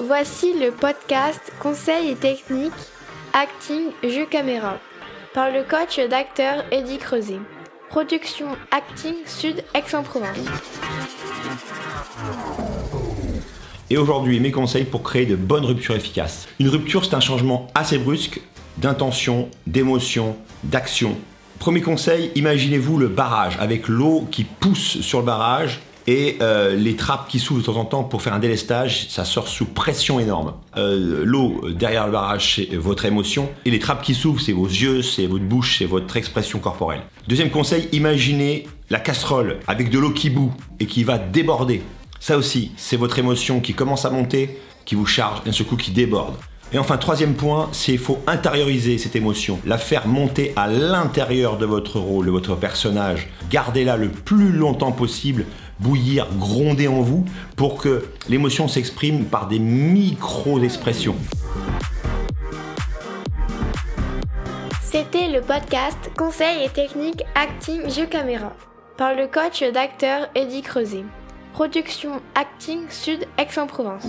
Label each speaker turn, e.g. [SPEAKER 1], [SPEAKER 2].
[SPEAKER 1] Voici le podcast Conseils et techniques Acting Jeu Caméra par le coach d'acteur Eddie Creuset. Production Acting Sud Aix-en-Provence.
[SPEAKER 2] Et aujourd'hui, mes conseils pour créer de bonnes ruptures efficaces. Une rupture, c'est un changement assez brusque d'intention, d'émotion, d'action. Premier conseil, imaginez-vous le barrage avec l'eau qui pousse sur le barrage et euh, les trappes qui s'ouvrent de temps en temps pour faire un délestage, ça sort sous pression énorme. Euh, L'eau derrière le barrage, c'est votre émotion, et les trappes qui s'ouvrent, c'est vos yeux, c'est votre bouche, c'est votre expression corporelle. Deuxième conseil, imaginez la casserole avec de l'eau qui bout et qui va déborder. Ça aussi, c'est votre émotion qui commence à monter, qui vous charge, d'un seul coup qui déborde. Et enfin, troisième point, c'est qu'il faut intérioriser cette émotion, la faire monter à l'intérieur de votre rôle, de votre personnage. Gardez-la le plus longtemps possible, bouillir, gronder en vous pour que l'émotion s'exprime par des micro-expressions.
[SPEAKER 1] C'était le podcast Conseils et techniques Acting Jeu Caméra par le coach d'acteur Eddie Creuset. Production Acting Sud Aix-en-Provence.